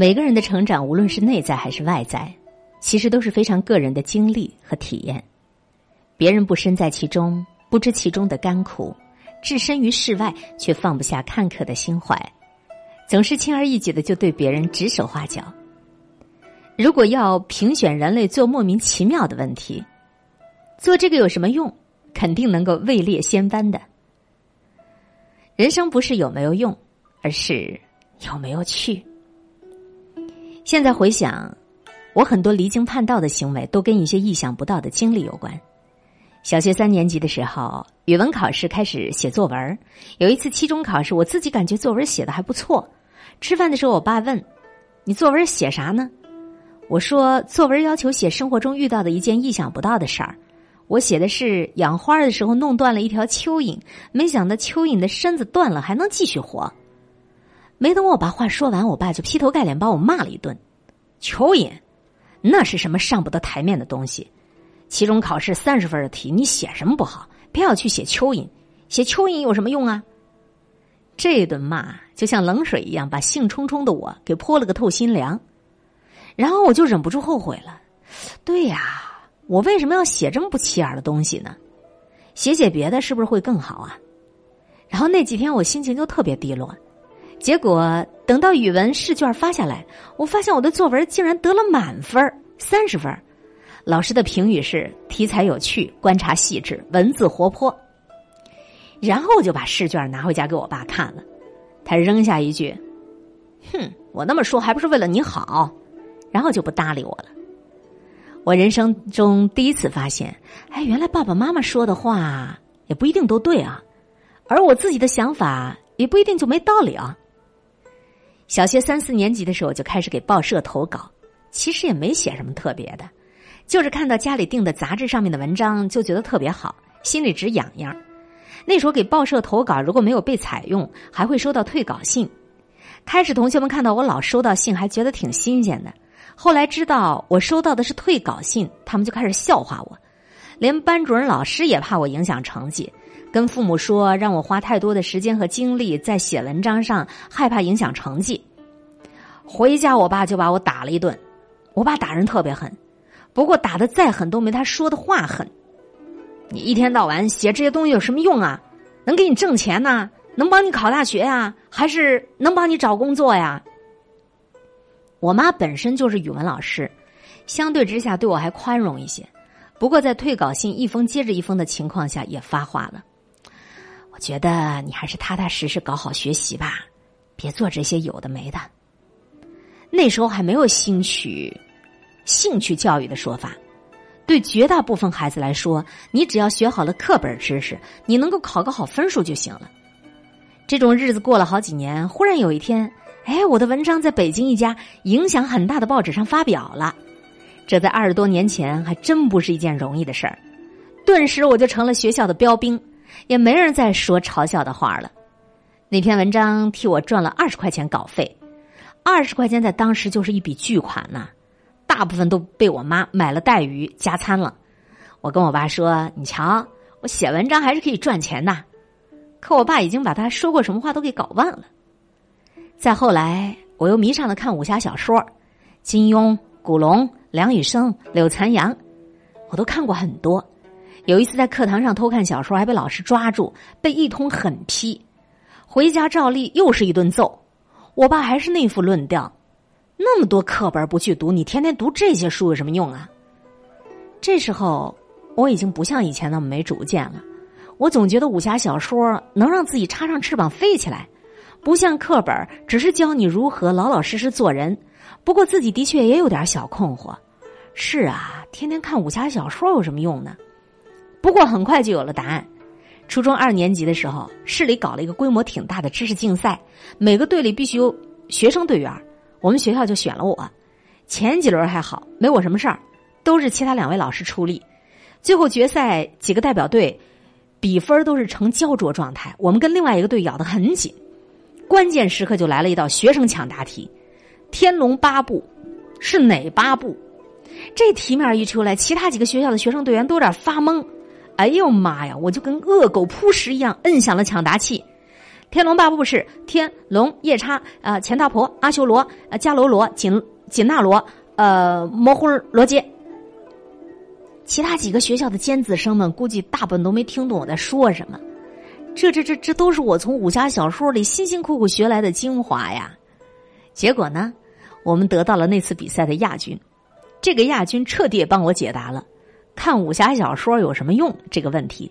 每个人的成长，无论是内在还是外在，其实都是非常个人的经历和体验。别人不身在其中，不知其中的甘苦；置身于世外，却放不下看客的心怀，总是轻而易举的就对别人指手画脚。如果要评选人类做莫名其妙的问题，做这个有什么用？肯定能够位列仙班的。人生不是有没有用，而是有没有趣。现在回想，我很多离经叛道的行为都跟一些意想不到的经历有关。小学三年级的时候，语文考试开始写作文。有一次期中考试，我自己感觉作文写的还不错。吃饭的时候，我爸问：“你作文写啥呢？”我说：“作文要求写生活中遇到的一件意想不到的事儿。我写的是养花的时候弄断了一条蚯蚓，没想到蚯蚓的身子断了还能继续活。”没等我把话说完，我爸就劈头盖脸把我骂了一顿。蚯蚓，那是什么上不得台面的东西？期中考试三十分的题，你写什么不好，偏要去写蚯蚓？写蚯蚓有什么用啊？这顿骂就像冷水一样，把兴冲冲的我给泼了个透心凉。然后我就忍不住后悔了。对呀，我为什么要写这么不起眼的东西呢？写写别的是不是会更好啊？然后那几天我心情就特别低落。结果等到语文试卷发下来，我发现我的作文竟然得了满分三十分老师的评语是题材有趣、观察细致、文字活泼。然后我就把试卷拿回家给我爸看了，他扔下一句：“哼，我那么说还不是为了你好。”然后就不搭理我了。我人生中第一次发现，哎，原来爸爸妈妈说的话也不一定都对啊，而我自己的想法也不一定就没道理啊。小学三四年级的时候就开始给报社投稿，其实也没写什么特别的，就是看到家里订的杂志上面的文章就觉得特别好，心里直痒痒。那时候给报社投稿，如果没有被采用，还会收到退稿信。开始同学们看到我老收到信，还觉得挺新鲜的。后来知道我收到的是退稿信，他们就开始笑话我，连班主任老师也怕我影响成绩。跟父母说让我花太多的时间和精力在写文章上，害怕影响成绩。回家，我爸就把我打了一顿。我爸打人特别狠，不过打的再狠都没他说的话狠。你一天到晚写这些东西有什么用啊？能给你挣钱呢？能帮你考大学呀？还是能帮你找工作呀？我妈本身就是语文老师，相对之下对我还宽容一些。不过在退稿信一封接着一封的情况下，也发话了。觉得你还是踏踏实实搞好学习吧，别做这些有的没的。那时候还没有兴趣兴趣教育的说法，对绝大部分孩子来说，你只要学好了课本知识，你能够考个好分数就行了。这种日子过了好几年，忽然有一天，哎，我的文章在北京一家影响很大的报纸上发表了，这在二十多年前还真不是一件容易的事儿，顿时我就成了学校的标兵。也没人再说嘲笑的话了。那篇文章替我赚了二十块钱稿费，二十块钱在当时就是一笔巨款呐。大部分都被我妈买了带鱼加餐了。我跟我爸说：“你瞧，我写文章还是可以赚钱的。”可我爸已经把他说过什么话都给搞忘了。再后来，我又迷上了看武侠小说，金庸、古龙、梁羽生、柳残阳，我都看过很多。有一次在课堂上偷看小说，还被老师抓住，被一通狠批。回家照例又是一顿揍。我爸还是那副论调：那么多课本不去读，你天天读这些书有什么用啊？这时候我已经不像以前那么没主见了。我总觉得武侠小说能让自己插上翅膀飞起来，不像课本只是教你如何老老实实做人。不过自己的确也有点小困惑：是啊，天天看武侠小说有什么用呢？不过很快就有了答案。初中二年级的时候，市里搞了一个规模挺大的知识竞赛，每个队里必须有学生队员。我们学校就选了我。前几轮还好，没我什么事儿，都是其他两位老师出力。最后决赛几个代表队比分都是呈焦灼状态，我们跟另外一个队咬得很紧。关键时刻就来了一道学生抢答题，《天龙八部》是哪八部？这题面一出来，其他几个学校的学生队员都有点发懵。哎呦妈呀！我就跟恶狗扑食一样，摁响了抢答器。天龙八部是天龙夜叉啊，钱大婆阿修罗啊，迦楼罗紧紧那罗呃，摩呼罗杰。其他几个学校的尖子生们估计大部分都没听懂我在说什么。这这这这都是我从武侠小说里辛辛苦苦学来的精华呀。结果呢，我们得到了那次比赛的亚军。这个亚军彻底帮我解答了看武侠小说有什么用这个问题。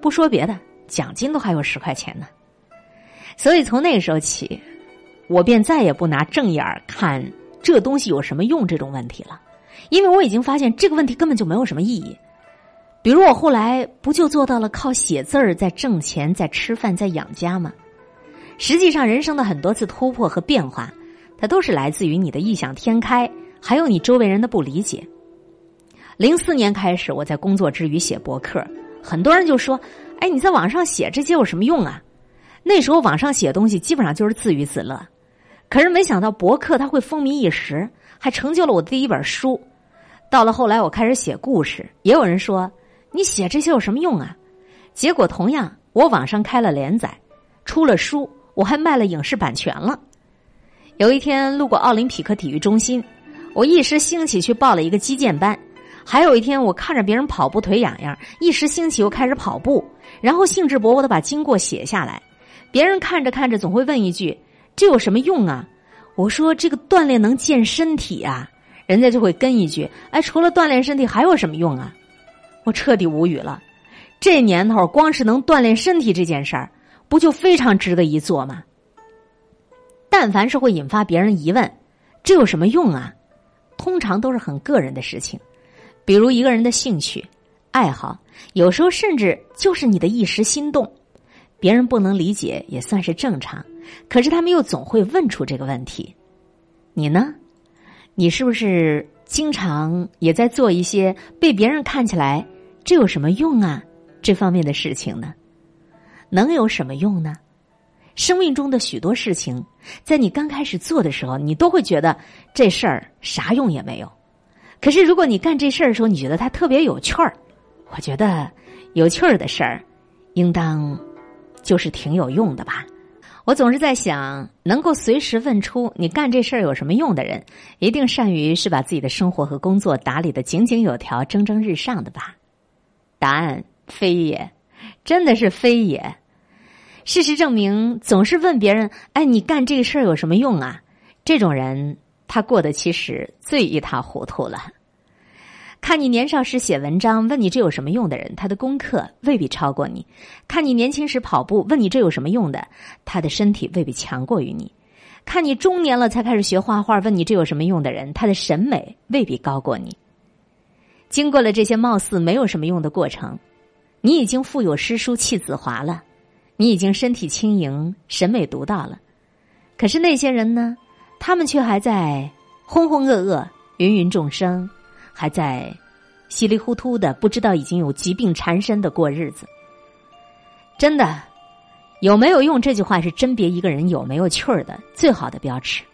不说别的，奖金都还有十块钱呢。所以从那个时候起，我便再也不拿正眼看这东西有什么用这种问题了。因为我已经发现这个问题根本就没有什么意义。比如我后来不就做到了靠写字儿在挣钱、在吃饭、在养家吗？实际上，人生的很多次突破和变化，它都是来自于你的异想天开，还有你周围人的不理解。零四年开始，我在工作之余写博客，很多人就说：“哎，你在网上写这些有什么用啊？”那时候网上写东西基本上就是自娱自乐，可是没想到博客它会风靡一时，还成就了我的第一本书。到了后来，我开始写故事，也有人说：“你写这些有什么用啊？”结果同样，我网上开了连载，出了书，我还卖了影视版权了。有一天路过奥林匹克体育中心，我一时兴起去报了一个击剑班。还有一天，我看着别人跑步腿痒痒，一时兴起又开始跑步，然后兴致勃勃的把经过写下来。别人看着看着，总会问一句：“这有什么用啊？”我说：“这个锻炼能健身体啊。”人家就会跟一句：“哎，除了锻炼身体还有什么用啊？”我彻底无语了。这年头，光是能锻炼身体这件事儿，不就非常值得一做吗？但凡是会引发别人疑问，这有什么用啊？通常都是很个人的事情，比如一个人的兴趣、爱好，有时候甚至就是你的一时心动，别人不能理解也算是正常。可是他们又总会问出这个问题，你呢？你是不是经常也在做一些被别人看起来这有什么用啊这方面的事情呢？能有什么用呢？生命中的许多事情，在你刚开始做的时候，你都会觉得这事儿啥用也没有。可是如果你干这事儿的时候，你觉得它特别有趣儿，我觉得有趣儿的事儿，应当就是挺有用的吧。我总是在想，能够随时问出你干这事儿有什么用的人，一定善于是把自己的生活和工作打理的井井有条、蒸蒸日上的吧？答案非也，真的是非也。事实证明，总是问别人：“哎，你干这个事儿有什么用啊？”这种人，他过得其实最一塌糊涂了。看你年少时写文章，问你这有什么用的人，他的功课未必超过你；看你年轻时跑步，问你这有什么用的，他的身体未必强过于你；看你中年了才开始学画画，问你这有什么用的人，他的审美未必高过你。经过了这些貌似没有什么用的过程，你已经腹有诗书气自华了，你已经身体轻盈，审美独到了。可是那些人呢？他们却还在浑浑噩噩，芸芸众生。还在稀里糊涂的，不知道已经有疾病缠身的过日子。真的有没有用？这句话是甄别一个人有没有趣儿的最好的标尺。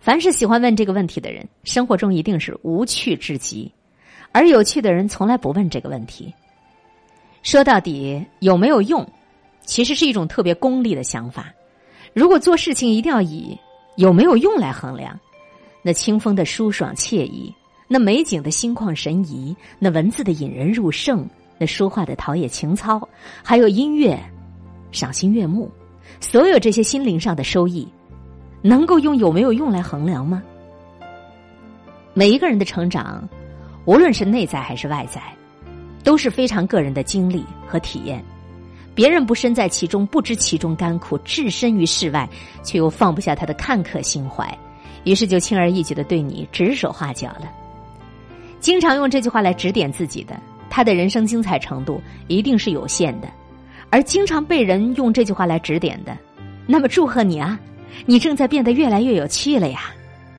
凡是喜欢问这个问题的人，生活中一定是无趣至极；而有趣的人从来不问这个问题。说到底，有没有用，其实是一种特别功利的想法。如果做事情一定要以有没有用来衡量，那清风的舒爽惬意。那美景的心旷神怡，那文字的引人入胜，那说话的陶冶情操，还有音乐，赏心悦目，所有这些心灵上的收益，能够用有没有用来衡量吗？每一个人的成长，无论是内在还是外在，都是非常个人的经历和体验。别人不身在其中，不知其中甘苦，置身于世外，却又放不下他的看客心怀，于是就轻而易举的对你指手画脚了。经常用这句话来指点自己的，他的人生精彩程度一定是有限的；而经常被人用这句话来指点的，那么祝贺你啊，你正在变得越来越有趣了呀。